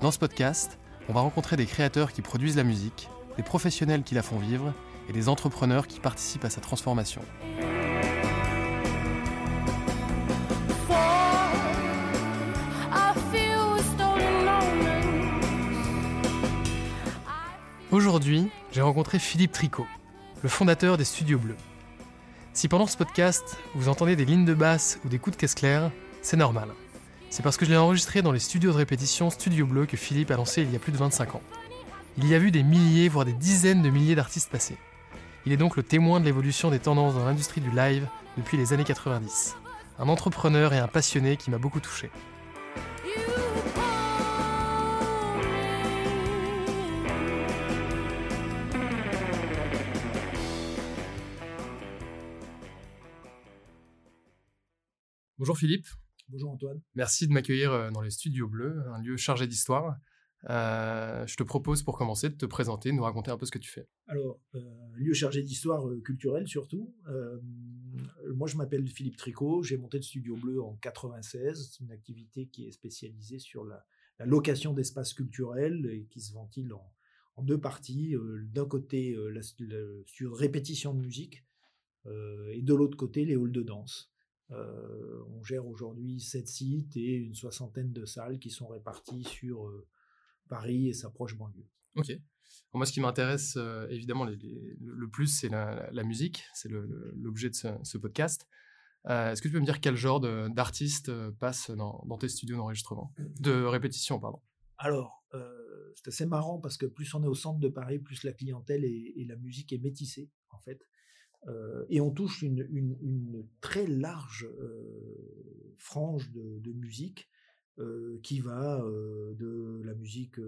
Dans ce podcast, on va rencontrer des créateurs qui produisent la musique, des professionnels qui la font vivre et des entrepreneurs qui participent à sa transformation. Aujourd'hui, j'ai rencontré Philippe Tricot, le fondateur des Studios Bleus. Si pendant ce podcast, vous entendez des lignes de basse ou des coups de caisse claire, c'est normal. C'est parce que je l'ai enregistré dans les studios de répétition Studio Bleu que Philippe a lancé il y a plus de 25 ans. Il y a vu des milliers, voire des dizaines de milliers d'artistes passer. Il est donc le témoin de l'évolution des tendances dans l'industrie du live depuis les années 90. Un entrepreneur et un passionné qui m'a beaucoup touché. Bonjour Philippe. Bonjour Antoine. Merci de m'accueillir euh, dans les Studios Bleus, un lieu chargé d'histoire. Euh, je te propose pour commencer de te présenter, de nous raconter un peu ce que tu fais. Alors, euh, lieu chargé d'histoire culturelle surtout. moi, je m'appelle Philippe Tricot. J'ai monté le Studio Bleu en 96. C'est une activité qui est spécialisée sur la, location d'espaces culturels et qui se ventile en, deux parties. D'un côté, sur répétition de musique et de l'autre côté, les halls de danse. Euh, on gère aujourd'hui sept sites et une soixantaine de salles qui sont réparties sur euh, Paris et sa proche banlieue. Ok. moi, ce qui m'intéresse euh, évidemment le plus, c'est la, musique. C'est l'objet de ce, podcast. Est-ce que tu peux me dire quel genre d'artistes passe dans, tes studios d'enregistrement? De répétition, pardon. Alors, c'est assez marrant parce que plus on est au centre de Paris, plus la clientèle et la musique est métissée, en fait. Euh, et on touche une, très large euh, frange de, musique euh, qui va de la musique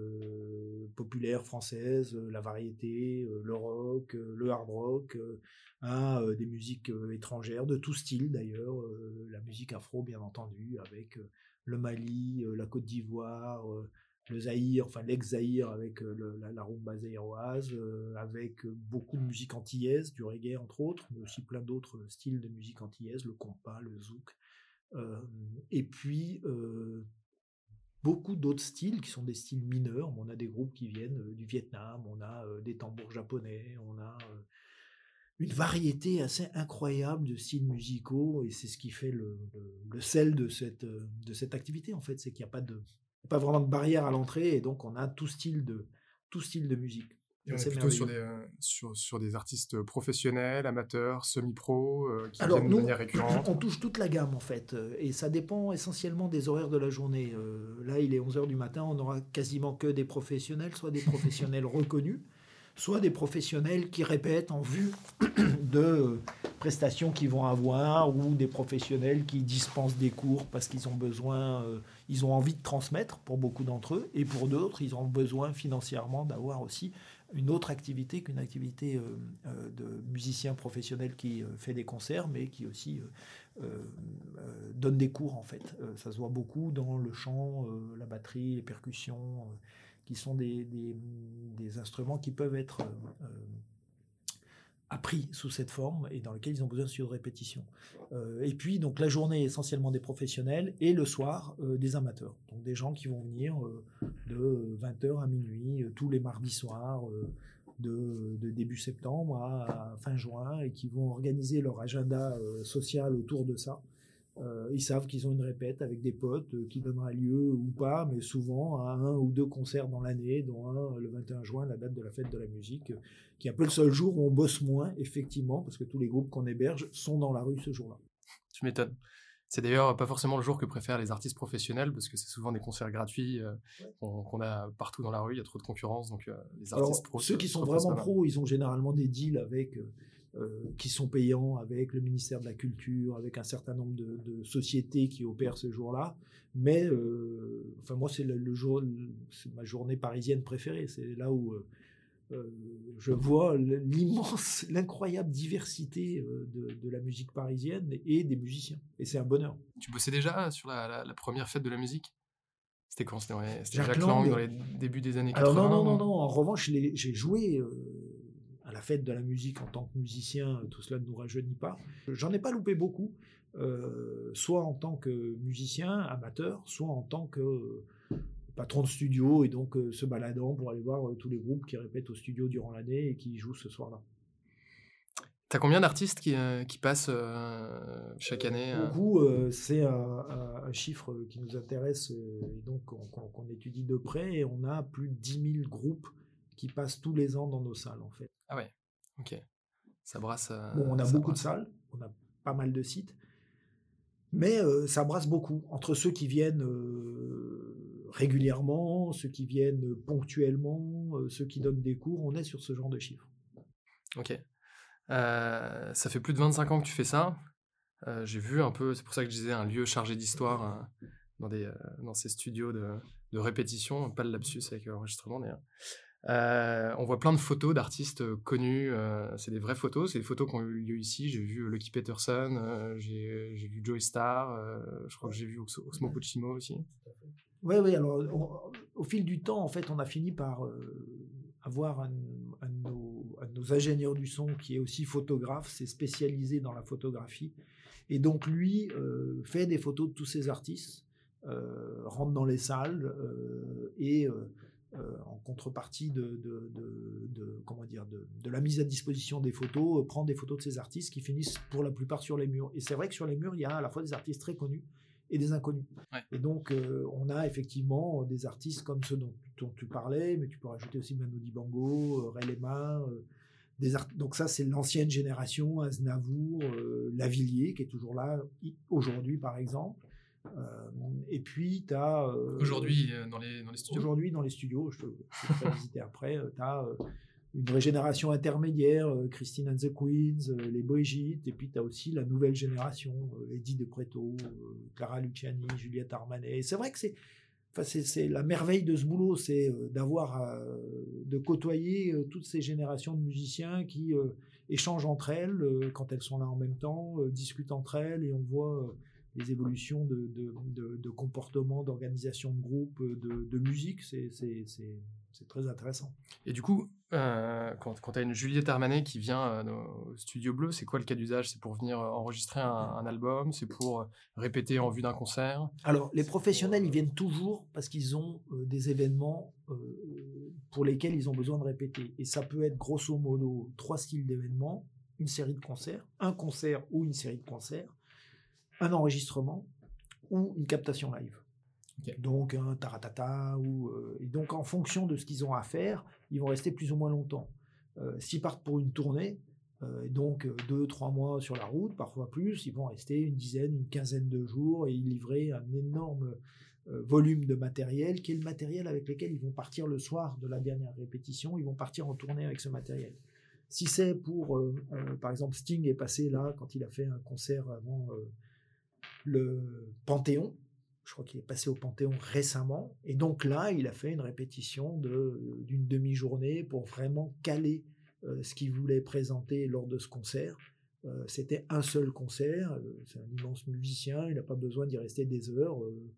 populaire française, la variété, le rock, le hard rock, à des musiques étrangères, de tout style d'ailleurs, la musique afro bien entendu, avec le Mali, la Côte d'Ivoire, le Zaïre, enfin l'ex-Zaïre avec euh, la, rumba zaïroise, euh, avec beaucoup de musique antillaise, du reggae entre autres, mais aussi plein d'autres styles de musique antillaise, le compas, le zouk. Euh, et puis beaucoup d'autres styles qui sont des styles mineurs. On a des groupes qui viennent du Vietnam, on a des tambours japonais, on a une variété assez incroyable de styles musicaux et c'est ce qui fait le, le, sel de cette, de cette activité en fait, c'est qu'il n'y a pas de pas vraiment de barrière à l'entrée et donc on a tout style de, tout style de musique. on est plutôt sur des, euh, sur, sur, des artistes professionnels, amateurs, semi-pro, euh, qui Alors, viennent de manière récurrente On touche toute la gamme en fait, euh, et ça dépend essentiellement des horaires de la journée. là, il est 11h du matin, on aura quasiment que des professionnels, soit des professionnels reconnus, soit des professionnels qui répètent en vue de prestations qu'ils vont avoir, ou des professionnels qui dispensent des cours parce qu'ils ont besoin ils ont envie de transmettre pour beaucoup d'entre eux, et pour d'autres, ils ont besoin financièrement d'avoir aussi une autre activité qu'une activité euh, euh, de musicien professionnel qui euh, fait des concerts, mais qui aussi donne des cours en fait. ça se voit beaucoup dans le chant, la batterie, les percussions, qui sont des, instruments qui peuvent être appris sous cette forme et dans lequel ils ont besoin de répétition. Euh, et puis, donc, la journée essentiellement des professionnels et le soir euh, des amateurs. Donc, des gens qui vont venir euh, de 20h à minuit tous les mardis soirs de, début septembre à, fin juin et qui vont organiser leur agenda social autour de ça. Euh, ils savent qu'ils ont une répète avec des potes euh, qui donnera lieu ou pas, mais souvent à un ou deux concerts dans l'année, dont un le 21 juin, la date de la fête de la musique, qui est un peu le seul jour où on bosse moins, effectivement, parce que tous les groupes qu'on héberge sont dans la rue ce jour-là. Tu m'étonnes. C'est d'ailleurs pas forcément le jour que préfèrent les artistes professionnels, parce que c'est souvent des concerts gratuits euh, qu'on a partout dans la rue, il y a trop de concurrence, donc les artistes pros. Ceux qui sont vraiment pros, ils ont généralement des deals avec euh, qui sont payants avec le ministère de la Culture, avec un certain nombre de, sociétés qui opèrent ce jour-là. Mais euh, enfin moi, c'est le, jour, c'est ma journée parisienne préférée. C'est là où euh, je vois l'immense, l'incroyable diversité de, la musique parisienne et des musiciens. Et c'est un bonheur. Tu bossais déjà sur la, première fête de la musique? C'était quand? C'était Jacques, Lang, dans les débuts des années 80 Alors non, non, non, non? En revanche, j'ai joué la fête de la musique en tant que musicien, tout cela ne nous rajeunit pas. J'en ai pas loupé beaucoup, euh, soit en tant que musicien amateur, soit en tant que euh, patron de studio et donc euh, se baladant pour aller voir tous les groupes qui répètent au studio durant l'année et qui jouent ce soir-là. T'as combien d'artistes qui, qui, passent chaque année Beaucoup, c'est un, chiffre qui nous intéresse et donc qu'on étudie de près. Et on a plus de 10 000 groupes qui passent tous les ans dans nos salles, en fait. Ah ouais, ok. Ça brasse. bon, on a beaucoup de salles, on a pas mal de sites, mais euh, ça brasse beaucoup entre ceux qui viennent euh, régulièrement, ceux qui viennent ponctuellement, euh, ceux qui donnent des cours. On est sur ce genre de chiffres. Ok. ça fait plus de 25 ans que tu fais ça. J'ai vu un peu, c'est pour ça que je disais un lieu chargé d'histoire dans, des, dans ces studios de, de répétition, pas le lapsus avec l'enregistrement d'ailleurs. Euh, on voit plein de photos d'artistes euh, connus. Euh, c'est des vraies photos. C'est des photos qui ont eu lieu ici. J'ai vu Lucky Peterson, j'ai vu Joey Star, je crois que j'ai vu Osmo Puccino aussi. Oui, oui. Alors, au fil du temps, en fait, on a fini par avoir un, de nos, ingénieurs du son qui est aussi photographe, c'est spécialisé dans la photographie. Et donc, lui fait des photos de tous ces artistes, rentre dans les salles et euh, en contrepartie de, comment dire, de, la mise à disposition des photos, euh, prend des photos de ces artistes qui finissent pour la plupart sur les murs. Et c'est vrai que sur les murs, il y a à la fois des artistes très connus et des inconnus. Et donc, euh, on a effectivement des artistes comme ceux dont, tu parlais, mais tu peux rajouter aussi Manu Dibango, Ray Lema, des donc ça, c'est l'ancienne génération, Aznavour, Lavillier, qui est toujours là aujourd'hui, par exemple. Euh, et puis, tu as. Euh, aujourd'hui, euh, dans les, dans les studios Aujourd'hui, dans les studios, je te, je visiter après. tu as une régénération intermédiaire, Christine and the Queens, les Brigitte, et puis tu as aussi la nouvelle génération, Eddie De Preto, Clara Luciani, Juliette Armanet. C'est vrai que c'est. Enfin, c'est la merveille de ce boulot, c'est d'avoir, de côtoyer toutes ces générations de musiciens qui échangent entre elles quand elles sont là en même temps, discutent entre elles, et on voit les évolutions de, de, comportement, d'organisation de groupe, de, musique, c'est très intéressant. Et du coup, euh, quand, quand tu as une Juliette Armanet qui vient euh, au Studio Bleu, c'est quoi le cas d'usage? C'est pour venir euh, enregistrer un, album? C'est pour répéter en vue d'un concert? Alors, les professionnels, ils viennent toujours parce qu'ils ont des événements pour lesquels ils ont besoin de répéter. Et ça peut être grosso modo trois styles d'événements. Une série de concerts, un concert ou une série de concerts, un enregistrement ou une captation live. Donc un taratata ou euh, et donc en fonction de ce qu'ils ont à faire, ils vont rester plus ou moins longtemps. Euh, s'ils partent pour une tournée, euh, donc deux trois mois sur la route, parfois plus, ils vont rester une dizaine, une quinzaine de jours et ils livrer un énorme volume de matériel qui est le matériel avec lequel ils vont partir le soir de la dernière répétition. Ils vont partir en tournée avec ce matériel. Si c'est pour, par exemple, Sting est passé là quand il a fait un concert avant le Panthéon. Je crois qu'il est passé au Panthéon récemment. Et donc là, il a fait une répétition d'une demi-journée pour vraiment caler euh, ce qu'il voulait présenter lors de ce concert. Euh, c'était un seul concert. Euh, c'est un immense musicien. Il n'a pas besoin d'y rester des heures,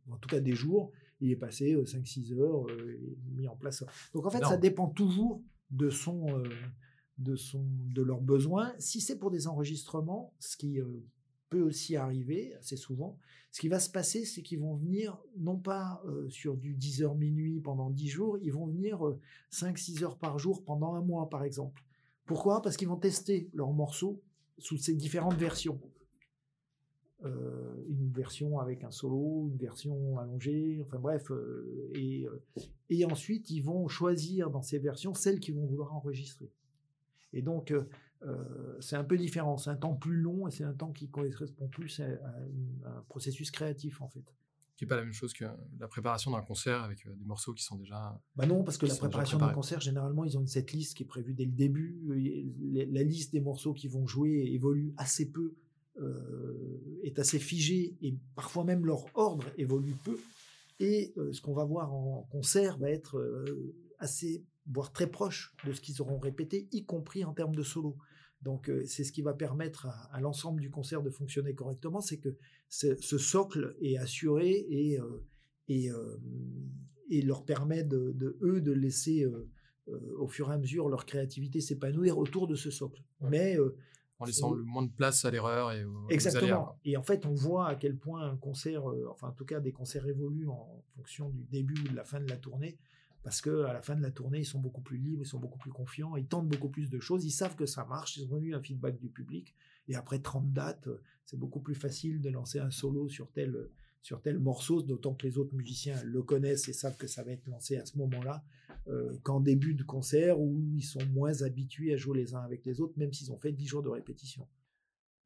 en tout cas des jours. Il est passé 5-6 heures et mis en place. Donc en fait, ça dépend toujours de son, de son, de leurs besoins. Si c'est pour des enregistrements, ce qui peut aussi arriver assez souvent. Ce qui va se passer, c'est qu'ils vont venir, non pas euh, sur du 10 heures minuit pendant 10 jours, ils vont venir 5-6 euh, heures par jour pendant un mois, par exemple. Pourquoi? Parce qu'ils vont tester leurs morceaux sous ces différentes versions. une version avec un solo, une version allongée, enfin bref, et, et ensuite ils vont choisir dans ces versions celles qu'ils vont vouloir enregistrer. Et donc c'est un peu différent, c'est un temps plus long et c'est un temps qui correspond plus à, un processus créatif en fait qui n'est pas la même chose que la préparation d'un concert avec des morceaux qui sont déjà. Bah non, parce que la préparation d'un concert, généralement, ils ont cette liste qui est prévue dès le début. La liste des morceaux qui vont jouer évolue assez peu euh, est assez figé et parfois même leur ordre évolue peu. Et euh, ce qu'on va voir en concert va être euh, assez, voire très proche de ce qu'ils auront répété, y compris en termes de solo. Donc c'est ce qui va permettre à, l'ensemble du concert de fonctionner correctement, c'est que ce, socle est assuré et, et, et leur permet de, de, eux de laisser au fur et à mesure leur créativité s'épanouir autour de ce socle. Mais en laissant le moins de place à l'erreur et Exactement. et en fait, on voit à quel point un concert, euh, enfin en tout cas des concerts évoluent en fonction du début ou de la fin de la tournée, parce que à la fin de la tournée, ils sont beaucoup plus libres, ils sont beaucoup plus confiants, ils tentent beaucoup plus de choses, ils savent que ça marche, ils ont eu un feedback du public, et après 30 dates, c'est beaucoup plus facile de lancer un solo sur tel sur tel morceau, d'autant que les autres musiciens le connaissent et savent que ça va être lancé à ce moment-là, euh, qu'en début de concert où ils sont moins habitués à jouer les uns avec les autres, même s'ils ont fait 10 jours de répétition.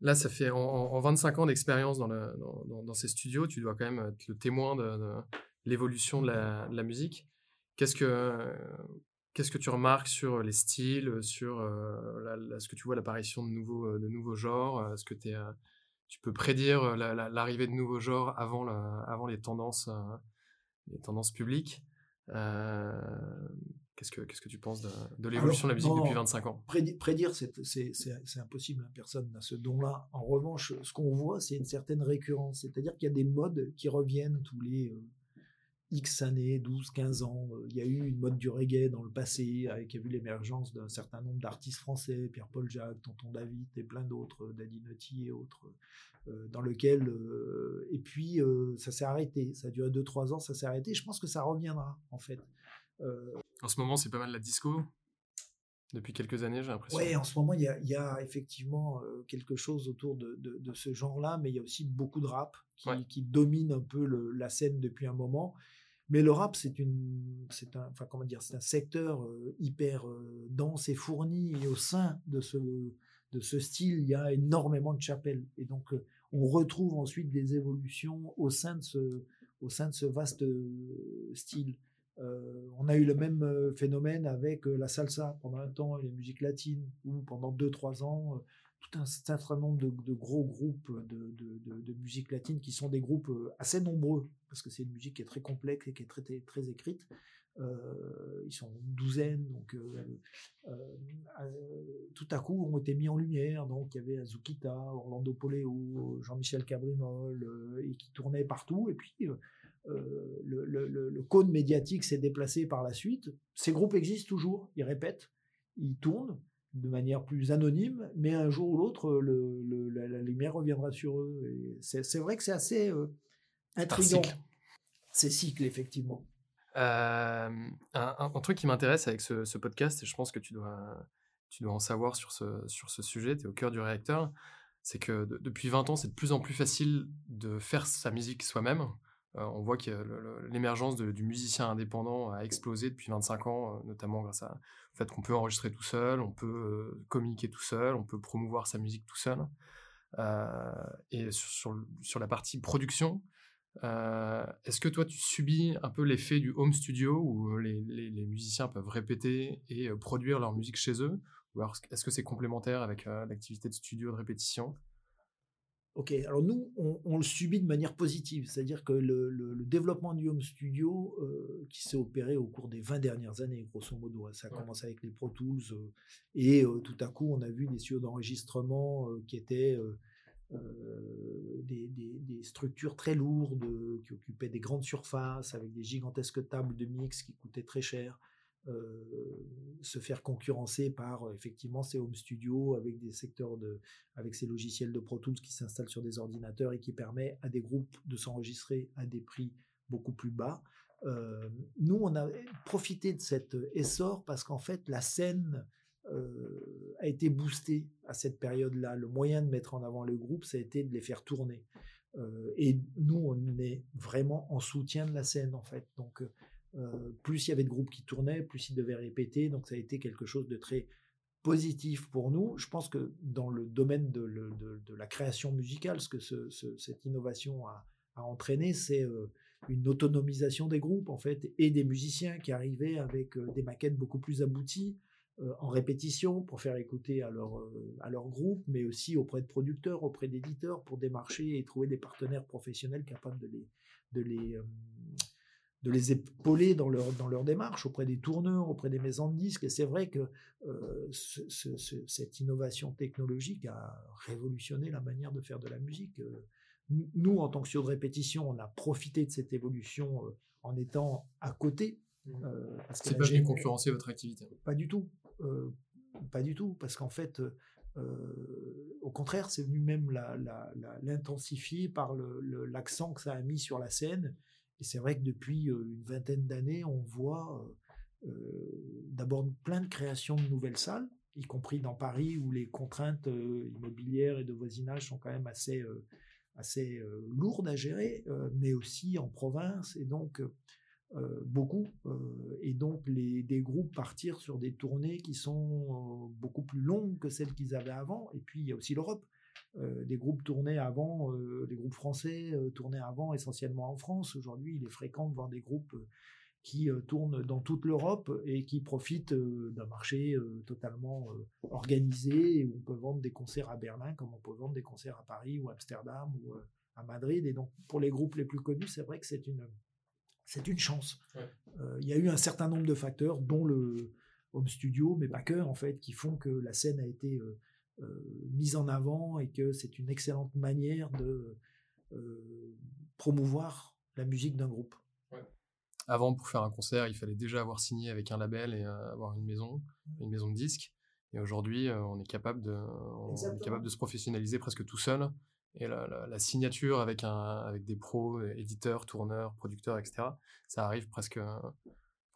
Là, ça fait en, 25 ans d'expérience dans, dans, ces studios, tu dois quand même être le témoin de, l'évolution de, la, musique. Qu'est-ce que, qu'est-ce que tu remarques sur les styles, sur ce que tu vois l'apparition de nouveaux, de nouveaux genres Est-ce que tu es tu peux prédire l'arrivée de nouveaux genres avant, avant les, tendances, les tendances publiques. Euh, qu'est-ce, que, qu'est-ce que tu penses de, l'évolution de la musique depuis 25 ans? Prédire, c'est, impossible. Hein. Personne n'a ce don-là. En revanche, ce qu'on voit, c'est une certaine récurrence. C'est-à-dire qu'il y a des modes qui reviennent tous les X années, 12, 15 ans. Il y a eu une mode du reggae dans le passé, avec, il y a eu l'émergence d'un certain nombre d'artistes français, Pierre-Paul Jacques, Tonton David et plein d'autres, Daddy Nutty et autres, euh, dans lequel, euh, et puis euh, ça s'est arrêté. Ça a duré 2-3 ans, ça s'est arrêté. Je pense que ça reviendra, en fait. En ce moment, c'est pas mal la disco? Depuis quelques années, j'ai l'impression. Oui, en ce moment, il y a, effectivement quelque chose autour de, ce genre-là, mais il y a aussi beaucoup de rap qui, domine un peu la scène depuis un moment. Mais le rap, c'est une, c'est un, enfin comment dire, c'est un secteur euh, hyper euh, dense et fourni. Et au sein de ce, de ce style, il y a énormément de chapelles. Et donc, euh, on retrouve ensuite des évolutions au sein de ce, au sein de ce vaste style. on a eu le même phénomène avec la salsa pendant un temps et la musique latine, où pendant 2-3 ans, tout un certain nombre de, gros groupes de, musique latine qui sont des groupes euh, assez nombreux, parce que c'est une musique qui est très complexe et qui est très, très, écrite. Euh, ils sont une douzaine, donc euh, tout à coup ont été mis en lumière. Donc il y avait Azukita, Orlando Poleo, Jean-Michel Cabrimol, et qui tournaient partout. Et puis le, le, cône médiatique s'est déplacé par la suite. Ces groupes existent toujours, ils répètent, ils tournent de manière plus anonyme, mais un jour ou l'autre, le, la, lumière reviendra sur eux. C'est vrai que c'est assez euh, intriguant. C'est cycle, effectivement. Euh, un, truc qui m'intéresse avec ce, podcast, et je pense que tu dois, tu dois en savoir sur ce, sur ce sujet, tu es au cœur du réacteur, c'est que depuis 20 ans, c'est de plus en plus facile de faire sa musique soi-même. Euh, on voit que l'émergence du musicien indépendant a explosé depuis 25 ans, euh, notamment grâce au fait qu'on peut enregistrer tout seul, on peut euh, communiquer tout seul, on peut promouvoir sa musique tout seul. et sur, la partie production, est-ce que toi tu subis un peu l'effet du home studio où les, musiciens peuvent répéter et produire leur musique chez eux? Ou est-ce que c'est complémentaire avec l'activité de studio de répétition? Ok, alors nous, on, le subit de manière positive, c'est-à-dire que le, développement du home studio euh, qui s'est opéré au cours des 20 dernières années, grosso modo, hein, ça a commencé avec les Pro Tools, euh, et euh, tout à coup, on a vu des studios d'enregistrement qui étaient des, des, structures très lourdes, qui occupaient des grandes surfaces, avec des gigantesques tables de mix qui coûtaient très cher. Euh, se faire concurrencer par euh, effectivement ces home studios avec des secteurs de, avec ces logiciels de Pro Tools qui s'installent sur des ordinateurs et qui permet à des groupes de s'enregistrer à des prix beaucoup plus bas. Euh, nous, on a profité de cet essor parce qu'en fait, la scène a été boosté à cette période-là. Le moyen de mettre en avant le groupe, ça a été de les faire tourner. et nous, on est vraiment en soutien de la scène, en fait. Donc, plus il y avait de groupes qui tournaient, plus ils devaient répéter. Donc, ça a été quelque chose de très positif pour nous. Je pense que dans le domaine de, la création musicale, ce que cette innovation a, entraîné, c'est une autonomisation des groupes en fait et des musiciens qui arrivaient avec des maquettes beaucoup plus abouties en répétition pour faire écouter à leur, groupe, mais aussi auprès de producteurs, auprès d'éditeurs pour démarcher et trouver des partenaires professionnels capables de les, de les, de les épauler dans leur, dans leur démarche auprès des tourneurs, auprès des maisons de disques. Et c'est vrai que euh, cette innovation technologique a révolutionné la manière de faire de la musique. Euh, nous, en tant que studio de répétition, on a profité de cette évolution euh, en étant à côté. Mmh. c'est pas venu concurrencer votre activité Pas du tout. pas du tout. Parce qu'en fait, au contraire, c'est venu même l'intensifier par l'accent que ça a mis sur la scène et c'est vrai que depuis une vingtaine d'années, on voit d'abord plein de créations de nouvelles salles, y compris dans Paris où les contraintes immobilières et de voisinage sont quand même assez, assez lourdes à gérer, mais aussi en province et donc beaucoup. et donc les, des groupes partir sur des tournées qui sont beaucoup plus longues que celles qu'ils avaient avant. Et puis il y a aussi l'Europe. Euh, des groupes tournaient avant, euh, des groupes français euh, tournaient avant essentiellement en France. Aujourd'hui, il est fréquent de voir des groupes qui tournent dans toute l'Europe et qui profitent d'un marché totalement organisé où on peut vendre des concerts à Berlin comme on peut vendre des concerts à Paris ou à Amsterdam ou à Madrid. Et donc, pour les groupes les plus connus, c'est vrai que c'est une, c'est une chance. Il y a eu un certain nombre de facteurs, dont le home studio, mais pas que, en fait, qui font que la scène a été euh, mise en avant et que c'est une excellente manière de euh, promouvoir la musique d'un groupe. Avant, pour faire un concert, il fallait déjà avoir signé avec un label et euh, avoir une maison, une maison de disques. Et aujourd'hui, on est capable de, capable de se professionnaliser presque tout seul. Et la, signature avec un, avec des pros, éditeurs, tourneurs, producteurs, etc. Ça arrive presque,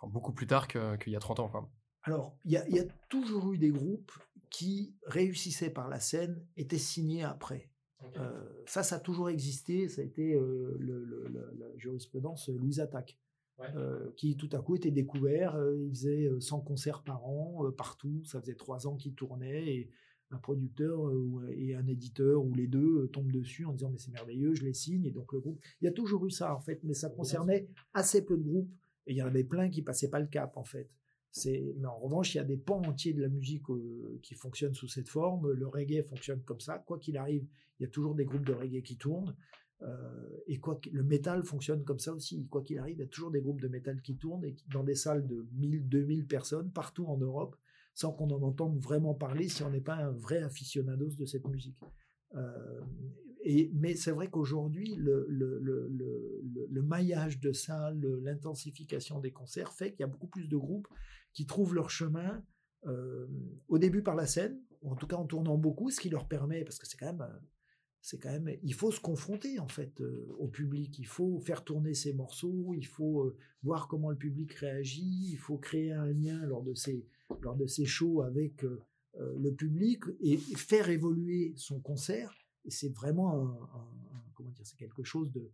beaucoup plus tard qu'il y a 30 ans. Quoi. Alors, il y, a toujours eu des groupes qui réussissaient par la scène étaient signés après. Euh, ça, ça a toujours existé. Ça a été euh, la jurisprudence Louise Attaque, euh, qui tout à coup était découvert. il faisait 100 concerts par an, partout. Ça faisait trois ans qu'il tournait. Et un producteur et un éditeur ou les deux tombent dessus en disant mais c'est merveilleux, je les signe. Et donc le groupe, il y a toujours eu ça en fait, mais ça concernait assez peu de groupes. Et il y en avait plein qui passaient pas le cap en fait. Mais en revanche, il y a des pans entiers de la musique euh, qui fonctionnent sous cette forme. Le reggae fonctionne comme ça. Quoi qu'il arrive, il y a toujours des groupes de reggae qui tournent. Euh, et quoi le métal fonctionne comme ça aussi. Quoi qu'il arrive, il y a toujours des groupes de métal qui tournent et dans des salles de 1000, 2000 personnes partout en Europe, sans qu'on en entende vraiment parler si on n'est pas un vrai aficionados de cette musique. Euh, mais c'est vrai qu'aujourd'hui, le, maillage de salles, l'intensification des concerts fait qu'il y a beaucoup plus de groupes qui trouvent leur chemin euh, au début par la scène, en tout cas en tournant beaucoup, ce qui leur permet, parce que c'est quand même, euh, c'est quand même, il faut se confronter en fait euh, au public, il faut faire tourner ces morceaux, il faut voir comment le public réagit, il faut créer un lien lors de ces, lors de ces shows avec le public et faire évoluer son concert. Et c'est vraiment un, comment dire, c'est quelque chose de,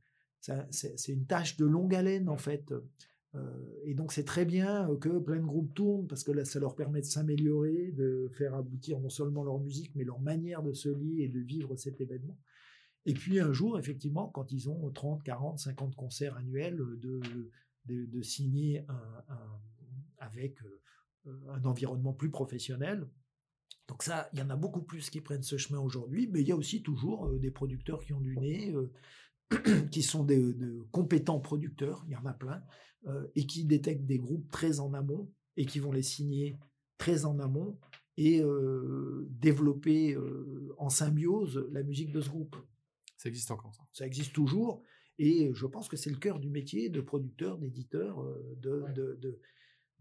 c'est une tâche de longue haleine en fait. Euh, et donc c'est très bien euh, que plein de groupes tournent parce que là, ça leur permet de s'améliorer, de faire aboutir non seulement leur musique, mais leur manière de se lier et de vivre cet événement. Et puis un jour, effectivement, quand ils ont 30, 40, 50 concerts annuels, de, de, signer un, avec euh, un environnement plus professionnel. Donc ça, il y en a beaucoup plus qui prennent ce chemin aujourd'hui, mais il y a aussi toujours des producteurs qui ont du nez, qui sont des, de compétents producteurs, il y en a plein, euh, et qui détectent des groupes très en amont et qui vont les signer très en amont et euh, développer euh, en symbiose la musique de ce groupe. Ça existe encore, ça? Ça existe toujours, et je pense que c'est le cœur du métier de producteur, d'éditeur, de, de,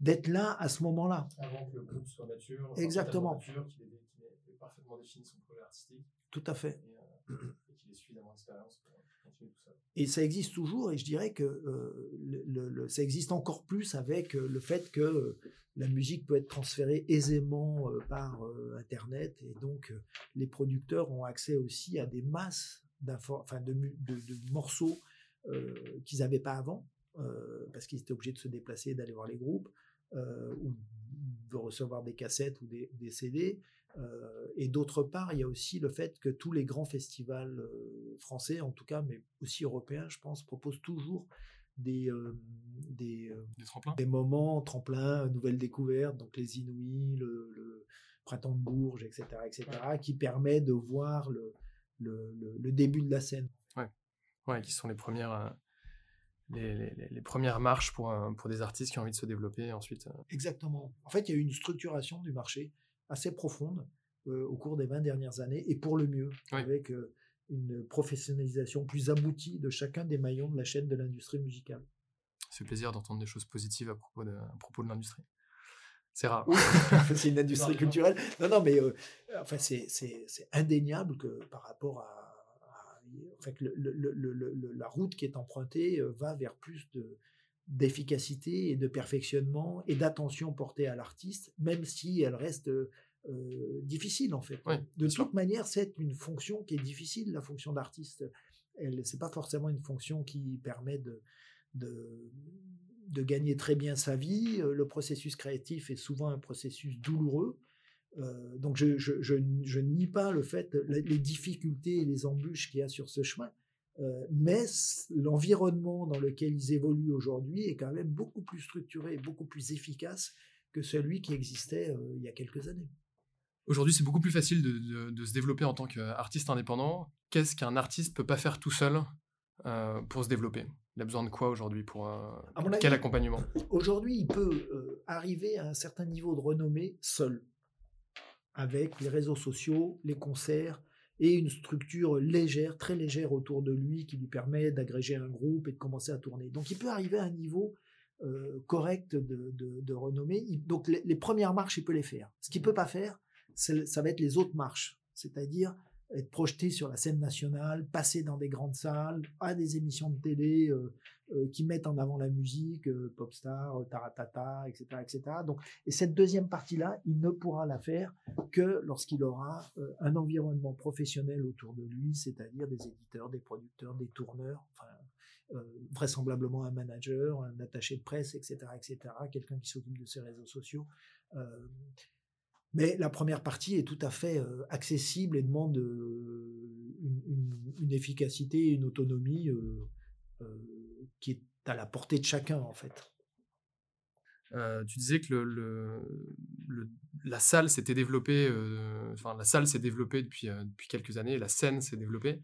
d'être là à ce moment-là. Avant que le groupe soit mature. Exactement. Mature, qu'il ait, parfaitement défini son projet artistique. Tout à fait. Et, euh, qu'il ait suffisamment d'expérience pour continuer tout ça. Et ça existe toujours, et je dirais que euh, le, le, ça existe encore plus avec euh, le fait que la musique peut être transférée aisément par Internet, et donc les producteurs ont accès aussi à des masses enfin de, de, de, morceaux qu'ils n'avaient pas avant, parce qu'ils étaient obligés de se déplacer, d'aller voir les groupes, ou de recevoir des cassettes ou des, des CD. Euh, et d'autre part, il y a aussi le fait que tous les grands festivals euh, français, en tout cas, mais aussi européens, je pense, proposent toujours des, euh, des, des, moments tremplins, nouvelles découvertes, donc les Inouïs, le, Printemps de Bourges, etc., etc., qui permet de voir le, le, le, début de la scène. Ouais, ouais qui sont les premières, les, les, les, premières marches pour, pour des artistes qui ont envie de se développer ensuite. Exactement. En fait, il y a eu une structuration du marché assez profonde euh, au cours des 20 dernières années, et pour le mieux, avec euh, une professionnalisation plus aboutie de chacun des maillons de la chaîne de l'industrie musicale. C'est plaisir d'entendre des choses positives à propos de, à propos de l'industrie. C'est rare. c'est une industrie culturelle. Non, non, mais euh, enfin, c'est indéniable que par rapport à, fait, le, le, le, la route qui est empruntée va vers plus de d'efficacité et de perfectionnement et d'attention portée à l'artiste, même si elle reste euh, difficile en fait. de toute manière, c'est une fonction qui est difficile, la fonction d'artiste. Elle, c'est pas forcément une fonction qui permet de, de, de, gagner très bien sa vie. Euh, le processus créatif est souvent un processus douloureux. Euh, donc je, je, je, je, nie pas le fait, les difficultés et les embûches qu'il y a sur ce chemin. Euh, mais l'environnement dans lequel ils évoluent aujourd'hui est quand même beaucoup plus structuré, beaucoup plus efficace que celui qui existait euh, il y a quelques années. Aujourd'hui, c'est beaucoup plus facile de, de, se développer en tant qu'artiste indépendant. Qu'est-ce qu'un artiste peut pas faire tout seul pour se développer? Il a besoin de quoi aujourd'hui pour quel accompagnement? Aujourd'hui, il peut arriver à un certain niveau de renommée seul, avec les réseaux sociaux, les concerts, et une structure légère, très légère autour de lui qui lui permet d'agréger un groupe et de commencer à tourner. Donc il peut arriver à un niveau euh, correct de, renommée. donc les, premières marches, il peut les faire. Ce qu'il ne peut pas faire, ça va être les autres marches, c'est-à-dire être projeté sur la scène nationale, passer dans des grandes salles, à des émissions de télé euh, euh, qui mettent en avant la musique, euh, Popstar, Taratata, etc., etc. Donc, et cette deuxième partie-là, il ne pourra la faire que lorsqu'il aura un environnement professionnel autour de lui, c'est-à-dire des éditeurs, des producteurs, des tourneurs, enfin, vraisemblablement un manager, un attaché de presse, etc., etc., quelqu'un qui s'occupe de ses réseaux sociaux. Mais la première partie est tout à fait euh, accessible et demande euh, une, efficacité et une autonomie euh, qui est à la portée de chacun, en fait. tu disais que le, la salle s'était développée, enfin la salle s'est développée depuis, depuis quelques années, la scène s'est développée.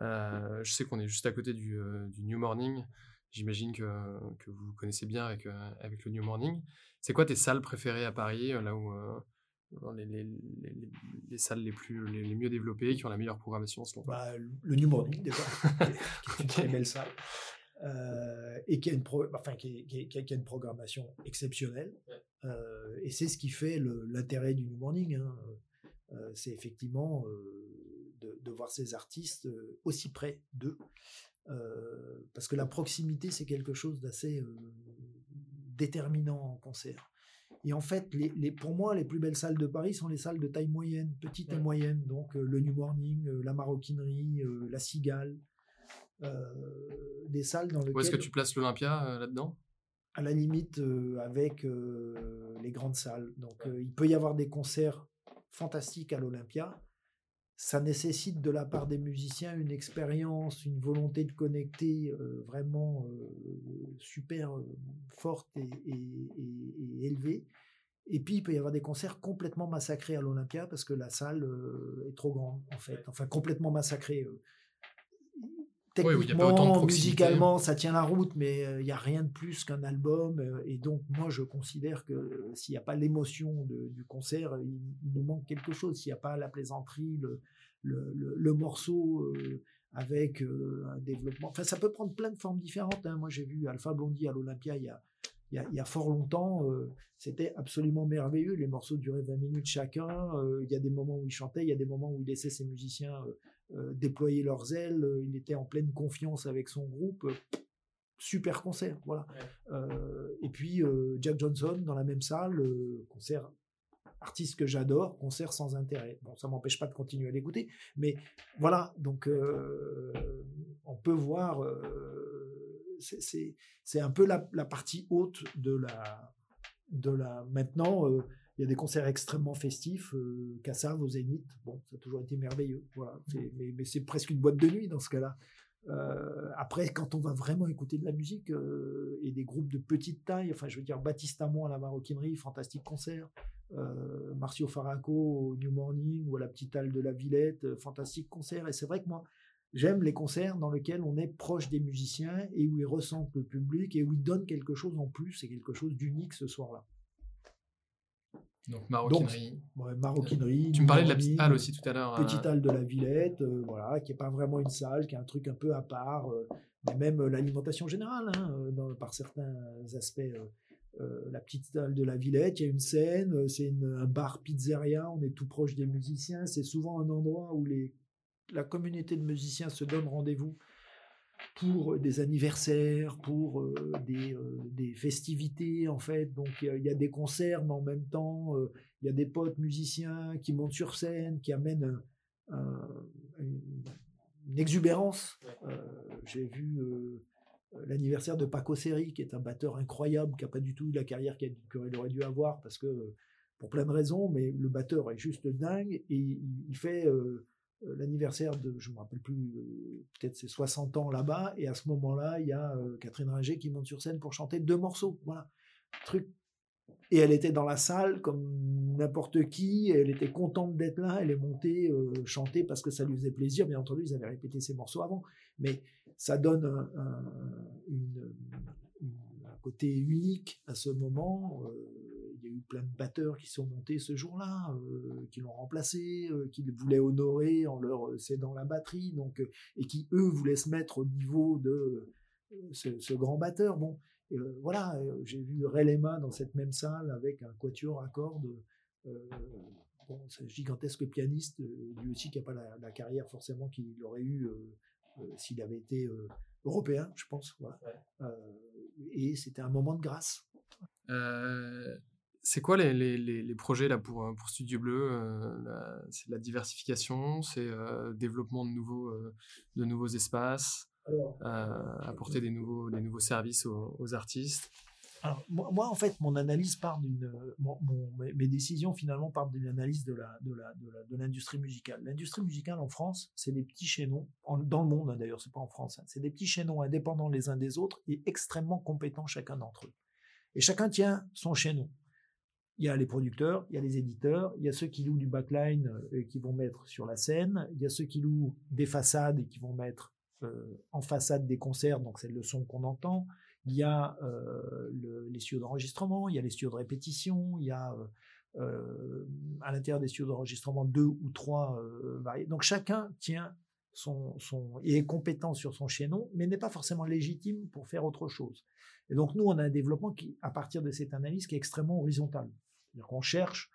je sais qu'on est juste à côté du, du New Morning. J'imagine que, que, vous connaissez bien avec, avec le New Morning. C'est quoi tes salles préférées à Paris, là où, les, les, les, les, salles les, plus, les, mieux développées, qui ont la meilleure programmation selon bah, Le New Morning, déjà, qui est une très belle salle. Euh, et qui a, une enfin, qui, qui, qui, a une programmation exceptionnelle. Euh, et c'est ce qui fait l'intérêt du New Morning. Hein. Euh, c'est effectivement de, de, voir ces artistes aussi près d'eux. parce que la proximité, c'est quelque chose d'assez déterminant en concert. Et en fait, les, pour moi, les plus belles salles de Paris sont les salles de taille moyenne, petite et moyenne. Donc euh, le New Morning, euh, la Maroquinerie, euh, la Cigale. Des salles dans lesquelles... Où est-ce que tu places l'Olympia là-dedans? À la limite avec les grandes salles. Donc il peut y avoir des concerts fantastiques à l'Olympia ça nécessite de la part des musiciens une expérience, une volonté de connecter euh, vraiment euh, super euh, forte et, élevée. Et puis, il peut y avoir des concerts complètement massacrés à l'Olympia parce que la salle est trop grande, en fait. Enfin, complètement massacrée. Techniquement, musicalement, ça tient la route, mais il n'y a rien de plus qu'un album. et donc, moi, je considère que s'il n'y a pas l'émotion du concert, il, nous manque quelque chose. S'il n'y a pas la plaisanterie, le, le, le, morceau avec un développement. Enfin, ça peut prendre plein de formes différentes. Hein. Moi, j'ai vu Alpha Blondie à l'Olympia il y a il y a, fort longtemps, c'était absolument merveilleux. Les morceaux duraient 20 minutes chacun. il y a des moments où il chantait, il y a des moments où il laissait ses musiciens déployer leurs ailes. il était en pleine confiance avec son groupe super concert, voilà. et puis Jack Johnson dans la même salle, concert artiste que j'adore, concert sans intérêt. Bon, ça m'empêche pas de continuer à l'écouter, mais voilà, donc euh, on peut voir, euh, c'est un peu la, partie haute de la, de la. Maintenant, euh, il y a des concerts extrêmement festifs, Cassav au Zénith, bon, ça a toujours été merveilleux, voilà. Mais, mais c'est presque une boîte de nuit dans ce cas-là. après, quand on va vraiment écouter de la musique et des groupes de petite taille, enfin, je veux dire, Baptiste Amont à la maroquinerie, fantastique concert. Euh, Marcio Faraco au New Morning ou à la petite halle de la Villette, euh, fantastique concert. Et c'est vrai que moi, j'aime les concerts dans lesquels on est proche des musiciens et où ils ressentent le public et où ils donnent quelque chose en plus et quelque chose d'unique ce soir-là. Donc maroquinerie. maroquinerie. Tu me parlais de la petite halle aussi tout à l'heure. Petite halle de la Villette, euh, voilà, qui est pas vraiment une salle, qui est un truc un peu à part, mais même l'alimentation générale, hein, par certains aspects euh, la petite salle de la Villette, il y a une scène, euh, c'est un bar pizzeria, on est tout proche des musiciens, c'est souvent un endroit où les, la communauté de musiciens se donne rendez-vous pour des anniversaires, pour euh, des, festivités en fait. Donc il y, a des concerts, mais en même temps il y a des potes musiciens qui montent sur scène, qui amènent une, exubérance. J'ai vu euh, l'anniversaire de Paco Seri, qui est un batteur incroyable, qui n'a pas du tout eu la carrière qu'il aurait dû avoir, parce que pour plein de raisons, mais le batteur est juste dingue, et il, fait euh, euh, l'anniversaire de, je me rappelle plus, peut-être c'est 60 ans là-bas, et à ce moment-là, il y a Catherine Ringer qui monte sur scène pour chanter deux morceaux, voilà, truc. Et elle était dans la salle comme n'importe qui, elle était contente d'être là, elle est montée chanter parce que ça lui faisait plaisir, bien entendu, ils avaient répété ses morceaux avant, mais ça donne un, côté unique à ce moment. Euh, y a eu plein de batteurs qui sont montés ce jour-là, euh, qui l'ont remplacé, euh, qui voulaient honorer en leur cédant la batterie, donc et qui eux voulaient se mettre au niveau de ce, grand batteur. Bon, voilà, j'ai vu Relema dans cette même salle avec un quatuor à cordes. Bon, un gigantesque pianiste, lui aussi qui n'a pas la, la, carrière forcément qu'il aurait eu euh, s'il avait été euh, européen, je pense. Euh, et c'était un moment de grâce. C'est quoi les, les, les, projets là pour, pour Studio Bleu C'est la diversification, c'est le développement de nouveaux, de nouveaux espaces, apporter des nouveaux, des nouveaux services aux artistes? Alors, moi, en fait, mon analyse part d'une, mes décisions finalement partent d'une analyse de la, de la, de l'industrie musicale. L'industrie musicale en France, c'est des petits chaînons, dans le monde hein, d'ailleurs, c'est pas en France, hein, c'est des petits chaînons indépendants les uns des autres et extrêmement compétents chacun d'entre eux. Et chacun tient son chaînon. Il y a les producteurs, il y a les éditeurs, il y a ceux qui louent du backline et qui vont mettre sur la scène, il y a ceux qui louent des façades et qui vont mettre euh, en façade des concerts, donc c'est le son qu'on entend il y a euh, les studios d'enregistrement, il y a les studios de répétition, il y a euh, euh, à l'intérieur des studios d'enregistrement deux ou trois variés. Donc chacun tient son, son, est compétent sur son chaînon, mais n'est pas forcément légitime pour faire autre chose. Et donc nous, on a un développement qui, à partir de cette analyse, qui est extrêmement horizontal. Qu'on cherche,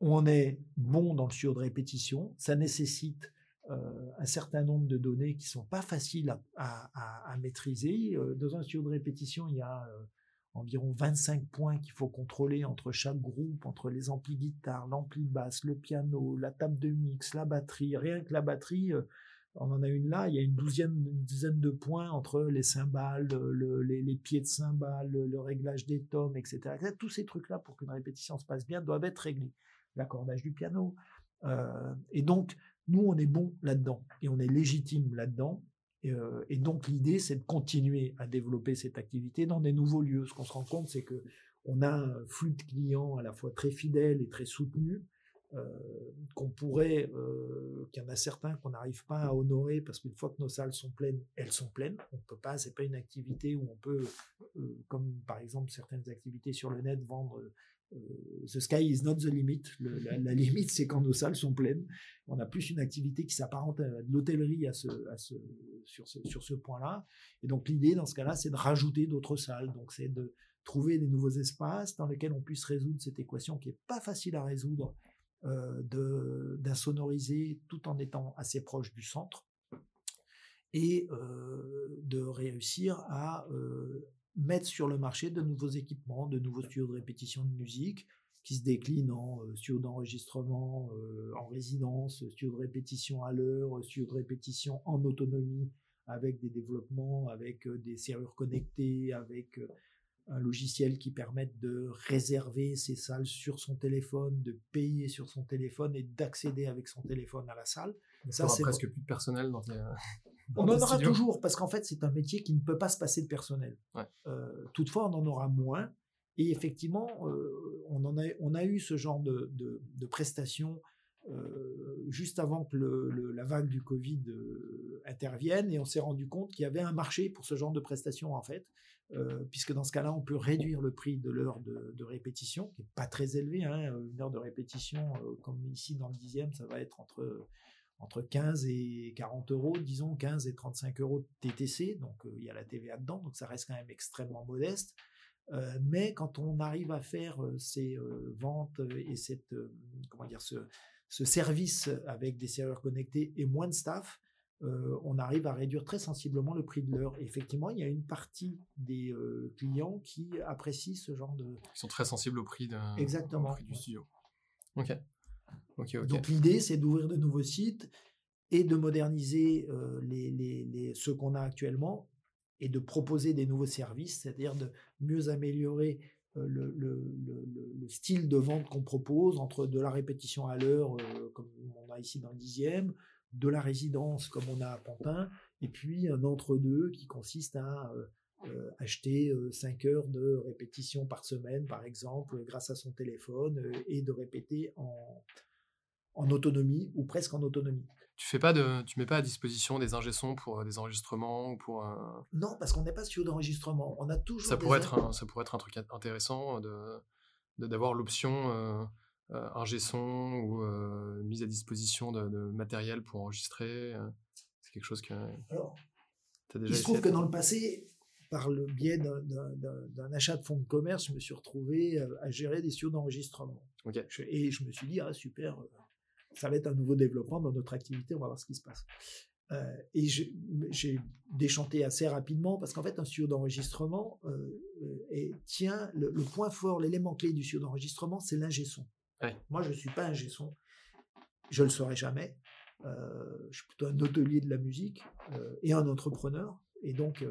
on est bon dans le studio de répétition, ça nécessite euh, un certain nombre de données qui sont pas faciles à, maîtriser. Euh, dans un studio de répétition, il y a euh, environ 25 points qu'il faut contrôler entre chaque groupe, entre les amplis guitare, l'ampli basse, le piano, la table de mix, la batterie. Rien que la batterie, on en a une là, il y a une douzaine, une dizaine de points entre les cymbales, les, pieds de cymbales, le, réglage des tomes, etc. Tous ces trucs-là, pour qu'une répétition se passe bien, doivent être réglés. L'accordage du piano. et donc, nous, on est bon là-dedans et on est légitime là-dedans. Et, euh, donc, l'idée, c'est de continuer à développer cette activité dans des nouveaux lieux. Ce qu'on se rend compte, c'est que on a un flux de clients à la fois très fidèle et très soutenu, euh, qu'on pourrait, euh, qu'il y en a certains qu'on n'arrive pas à honorer parce qu'une fois que nos salles sont pleines, elles sont pleines. On peut pas, c'est pas une activité où on peut, comme par exemple certaines activités sur le net, vendre euh, the sky is not the limit. la, limite, c'est quand nos salles sont pleines. On a plus une activité qui s'apparente à de l'hôtellerie à ce, sur ce, sur ce point-là. Et donc, l'idée, dans ce cas-là, c'est de rajouter d'autres salles. Donc, c'est de trouver des nouveaux espaces dans lesquels on puisse résoudre cette équation qui est pas facile à résoudre, euh, d'insonoriser tout en étant assez proche du centre et de réussir à mettre sur le marché de nouveaux équipements, de nouveaux studios de répétition de musique qui se déclinent en studio d'enregistrement, en résidence, studio de répétition à l'heure, studio de répétition en autonomie avec des développements, avec des serrures connectées, avec un logiciel qui permette de réserver ses salles sur son téléphone, de payer sur son téléphone et d'accéder avec son téléphone à la salle. Ça, c'est presque plus de personnel dans tes, On en aura toujours parce qu'en fait, c'est un métier qui ne peut pas se passer de personnel. Euh, toutefois, on en aura moins. Et effectivement, euh, on, en a, on a eu ce genre de, de, prestations euh, juste avant que la vague du Covid intervienne et on s'est rendu compte qu'il y avait un marché pour ce genre de prestations en fait. Euh, puisque dans ce cas-là, on peut réduire le prix de l'heure de, répétition, qui n'est pas très élevé. Hein, une heure de répétition, euh, comme ici dans le dixième, ça va être entre, entre 15 et 40 euros, disons 15 et 35 euros de TTC, donc euh, il y a la TVA dedans, donc ça reste quand même extrêmement modeste. mais quand on arrive à faire ces ventes et cette, comment dire, ce, ce service avec des serveurs connectés et moins de staff, euh, on arrive à réduire très sensiblement le prix de l'heure. Effectivement, il y a une partie des euh, clients qui apprécient ce genre de... Ils sont très sensibles au prix, Exactement. du studio. Ok. Donc l'idée, c'est d'ouvrir de nouveaux sites et de moderniser euh, les, ceux qu'on a actuellement et de proposer des nouveaux services, c'est-à-dire de mieux améliorer le, style de vente qu'on propose entre de la répétition à l'heure, comme on a ici dans le dixième, de la résidence comme on a à Pantin, et puis un entre-deux qui consiste à euh, euh, acheter 5 euh, heures de répétition par semaine, par exemple, grâce à son téléphone, et de répéter en autonomie ou presque en autonomie. Tu fais pas de, tu mets pas à disposition des ingé pour des enregistrements ou pour Non, parce qu'on n'est pas sur d'enregistrement. On a toujours. Ça pourrait être un, ça pourrait être un truc intéressant de d'avoir l'option euh, son ou euh, mise à disposition de, matériel pour enregistrer euh, C'est quelque chose que Alors, as déjà Il se trouve que dans le passé, par le biais d'un achat de fonds de commerce, je me suis retrouvé à gérer des studios d'enregistrement. Et je me suis dit, ah super, ça va être un nouveau développement dans notre activité, on va voir ce qui se passe. et j'ai déchanté assez rapidement parce qu'en fait, un studio d'enregistrement tient le, le, point fort, l'élément clé du studio d'enregistrement, c'est l'ingé son. Moi, je ne suis pas un gesson. Je ne le serai jamais. Euh, je suis plutôt un hôtelier de la musique euh, et un entrepreneur. Et donc,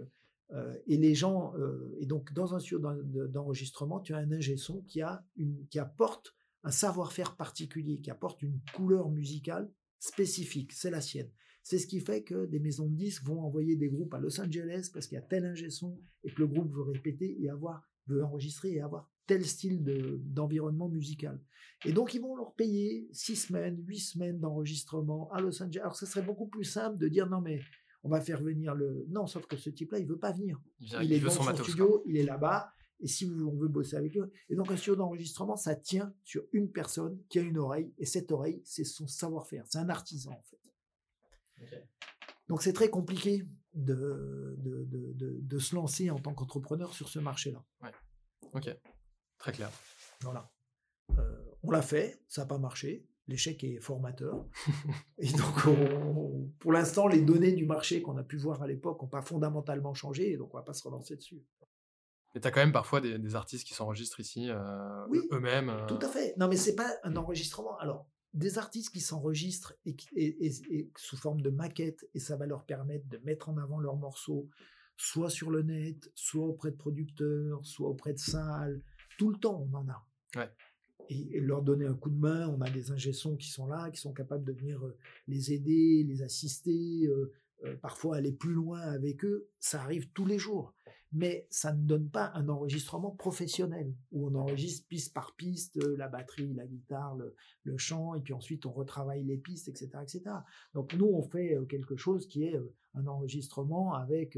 euh, et les gens, et donc dans un studio d'enregistrement, tu as un ingé son qui, a une, qui apporte un savoir-faire particulier, qui apporte une couleur musicale spécifique. C'est la sienne. C'est ce qui fait que des maisons de disques vont envoyer des groupes à Los Angeles parce qu'il y a tel ingé son et que le groupe veut répéter et avoir, veut enregistrer et avoir tel style d'environnement musical. Et donc, ils vont leur payer six semaines, huit semaines d'enregistrement à Los Angeles. Alors, ce serait beaucoup plus simple de dire non, mais on va faire venir le. Non, sauf que ce type-là, il veut pas venir. Il, est dans son, studio, il est là-bas. Et si on veut bosser avec eux. Et donc, un studio d'enregistrement, ça tient sur une personne qui a une oreille. Et cette oreille, c'est son savoir-faire. C'est un artisan, en fait. Donc, c'est très compliqué de de, de, de, se lancer en tant qu'entrepreneur sur ce marché-là. Ouais. Ok. Très clair. Voilà. Euh, on l'a fait, ça n'a pas marché. L'échec est formateur. et donc, pour l'instant, les données du marché qu'on a pu voir à l'époque n'ont pas fondamentalement changé, et donc on ne va pas se relancer dessus. Mais tu as quand même parfois des, artistes qui s'enregistrent ici euh, eux-mêmes. Euh. Tout à fait. Non, mais c'est pas un enregistrement. Alors, des artistes qui s'enregistrent et, sous forme de maquette, et ça va leur permettre de mettre en avant leurs morceaux, soit sur le net, soit auprès de producteurs, soit auprès de salles, tout le temps, on en a. Et, leur donner un coup de main, on a des ingessons qui sont là, qui sont capables de venir euh, les aider, les assister, euh, parfois aller plus loin avec eux. Ça arrive tous les jours. Mais ça ne donne pas un enregistrement professionnel, où on enregistre piste par piste, la batterie, la guitare, le, chant, et puis ensuite on retravaille les pistes, etc. etc. Donc nous, on fait quelque chose qui est un enregistrement avec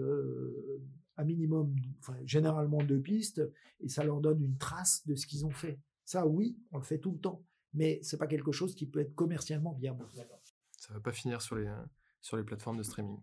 un minimum, généralement deux pistes, et ça leur donne une trace de ce qu'ils ont fait. Ça, oui, on le fait tout le temps, mais c'est pas quelque chose qui peut être commercialement viable. Ça va pas finir sur les, sur les plateformes de streaming.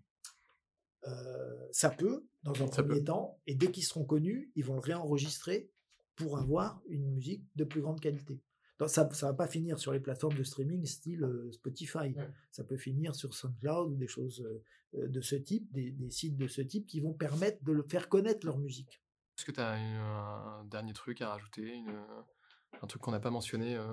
Ça peut, dans un premier temps, et dès qu'ils seront connus, ils vont le réenregistrer pour avoir une musique de plus grande qualité. Donc ça ne va pas finir sur les plateformes de streaming style Spotify. Ça peut finir sur SoundCloud ou des choses de ce type, des, sites de ce type qui vont permettre de le faire connaître leur musique. Est-ce que tu as un dernier truc à rajouter une, un truc qu'on n'a pas mentionné euh.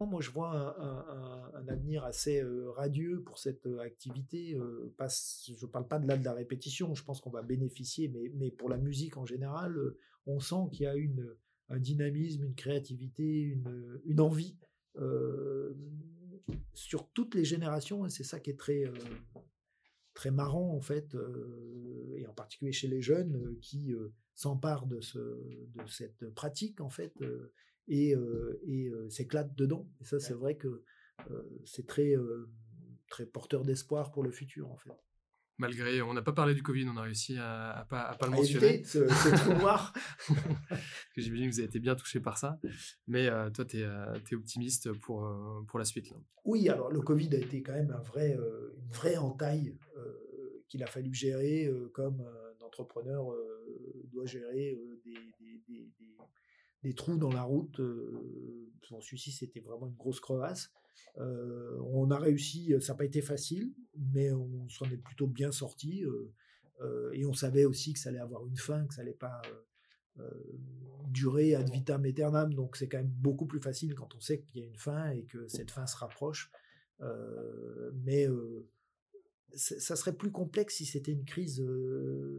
Moi, je vois un, avenir assez euh, radieux pour cette euh, activité. je ne parle pas de là de la répétition, je pense qu'on va bénéficier, mais, mais, pour la musique en général, on sent qu'il y a une, un dynamisme, une créativité, une, une envie sur toutes les générations, et c'est ça qui est très, très marrant en fait, et en particulier chez les jeunes qui s'emparent de, ce, de cette pratique en fait et, et s'éclate dedans. Et ça, c'est vrai que c'est très, très porteur d'espoir pour le futur, en fait. Malgré, on n'a pas parlé du Covid, on a réussi à, ne pas, pas le mentionner. C'est trop noir. que j'imagine que vous avez été bien touché par ça. Mais toi, tu es, optimiste pour, pour la suite. Là. Oui, alors le Covid a été quand même un vrai, une vraie entaille qu'il a fallu gérer comme un entrepreneur doit gérer des, des, des trous dans la route. Euh, celui-ci, c'était vraiment une grosse crevasse. Euh, on a réussi, ça n'a pas été facile, mais on s'en est plutôt bien sorti. Euh, et on savait aussi que ça allait avoir une fin, que ça allait pas durer ad vitam aeternam. Donc c'est quand même beaucoup plus facile quand on sait qu'il y a une fin et que cette fin se rapproche. mais ça serait plus complexe si c'était une crise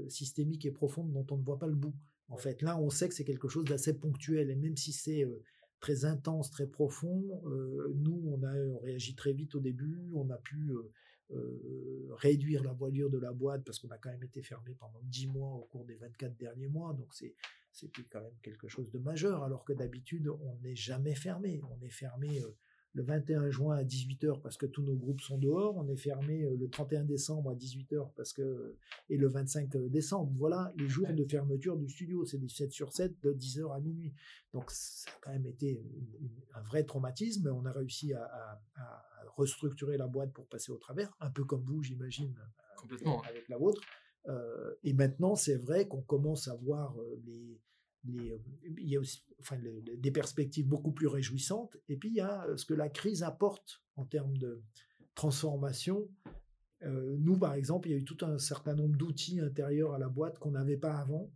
systémique et profonde dont on ne voit pas le bout. En fait, là, on sait que c'est quelque chose d'assez ponctuel, et même si c'est très intense, très profond, nous, on a réagi très vite au début, on a pu réduire la voilure de la boîte parce qu'on a quand même été fermé pendant 10 mois au cours des 24 derniers mois, donc c'était quand même quelque chose de majeur, alors que d'habitude, on n'est jamais fermé. On est fermé le 21 juin à 18h parce que tous nos groupes sont dehors. On est fermé euh, le 31 décembre à 18h parce que et le 25 euh, décembre. Voilà les jours de fermeture du studio. C'est des 7 sur 7 de 10h à minuit. Donc ça a quand même été un vrai traumatisme. On a réussi à, restructurer la boîte pour passer au travers, un peu comme vous, j'imagine, complètement avec la vôtre. Euh, et maintenant, c'est vrai qu'on commence à voir les euh, il y a aussi enfin, des perspectives beaucoup plus réjouissantes. Et puis, il y a euh, ce que la crise apporte en termes de transformation. Euh, nous, par exemple, il y a eu tout un certain nombre d'outils intérieurs à la boîte qu'on n'avait pas avant.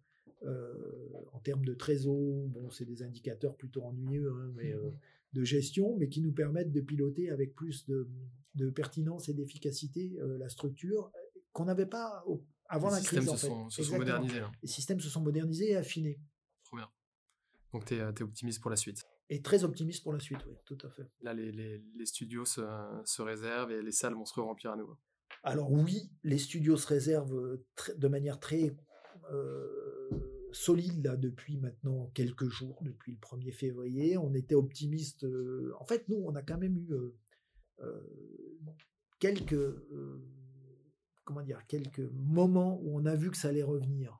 en termes de trésor, bon, c'est des indicateurs plutôt ennuyeux, hein, mais de gestion, mais qui nous permettent de piloter avec plus de, de pertinence et d'efficacité la structure qu'on n'avait pas avant la crise. Se sont, se sont modernisés. Hein. Les systèmes se sont modernisés et affinés. Donc, tu es, es, optimiste pour la suite Et très optimiste pour la suite, oui, tout à fait. Là, les, les, les studios se, se, réservent et les salles vont se remplir à nouveau. Alors oui, les studios se réservent de manière très euh, solide là, depuis maintenant quelques jours, depuis le 1er février. On était optimiste. Euh, en fait, nous, on a quand même eu euh, quelques, comment dire, quelques moments où on a vu que ça allait revenir.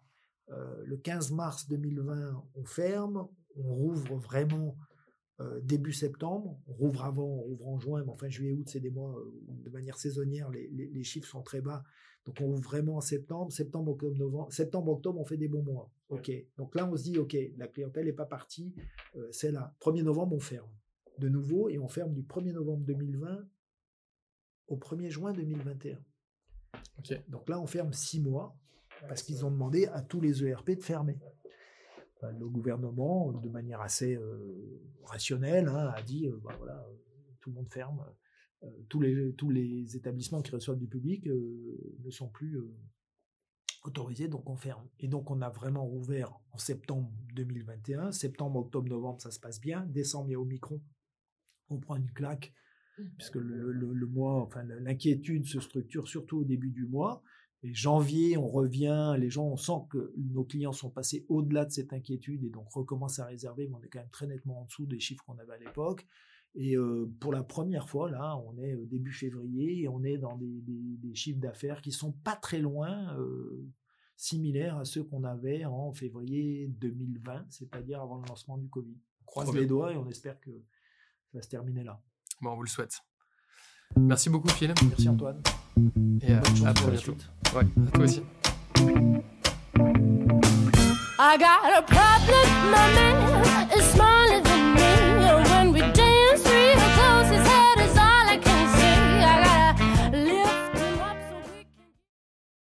le 15 mars 2020, on ferme, on rouvre vraiment euh, début septembre, on rouvre avant, on rouvre en juin, mais enfin juillet, août, c'est des mois euh, où de manière saisonnière, les, chiffres sont très bas. Donc on ouvre vraiment en septembre, septembre, octobre, novembre. Septembre, octobre, on fait des bons mois. Ok. Donc là, on se dit, ok, la clientèle n'est pas partie, euh, c'est là. 1er novembre, on ferme de nouveau et on ferme du 1er novembre 2020 au 1er juin 2021. Ok. Donc là, on ferme six mois parce qu'ils ont demandé à tous les ERP de fermer le gouvernement, de manière assez euh, rationnelle, hein, a dit euh, bah, voilà, tout le monde ferme. Euh, tous, les, tous les établissements qui reçoivent du public ne sont plus autorisés, donc on ferme. Et donc on a vraiment rouvert en septembre 2021. Septembre, octobre, novembre, ça se passe bien. Décembre, il y a Omicron. On prend une claque, mmh. puisque le, le mois, enfin l'inquiétude se structure surtout au début du mois janvier, on revient, les gens, on sent que nos clients sont passés au-delà de cette inquiétude et donc recommencent à réserver, mais on est quand même très nettement en dessous des chiffres qu'on avait à l'époque. Et euh, pour la première fois, là, on est euh, début février et on est dans des, chiffres d'affaires qui sont pas très loin, euh, similaires à ceux qu'on avait en février 2020, c'est-à-dire avant le lancement du Covid. On croise les doigts et on espère que ça va se terminer là. Bon, on vous le souhaite. Merci beaucoup, Phil. Merci, Antoine. Et à, à bientôt. Ouais, toi aussi. I got a problem, my man.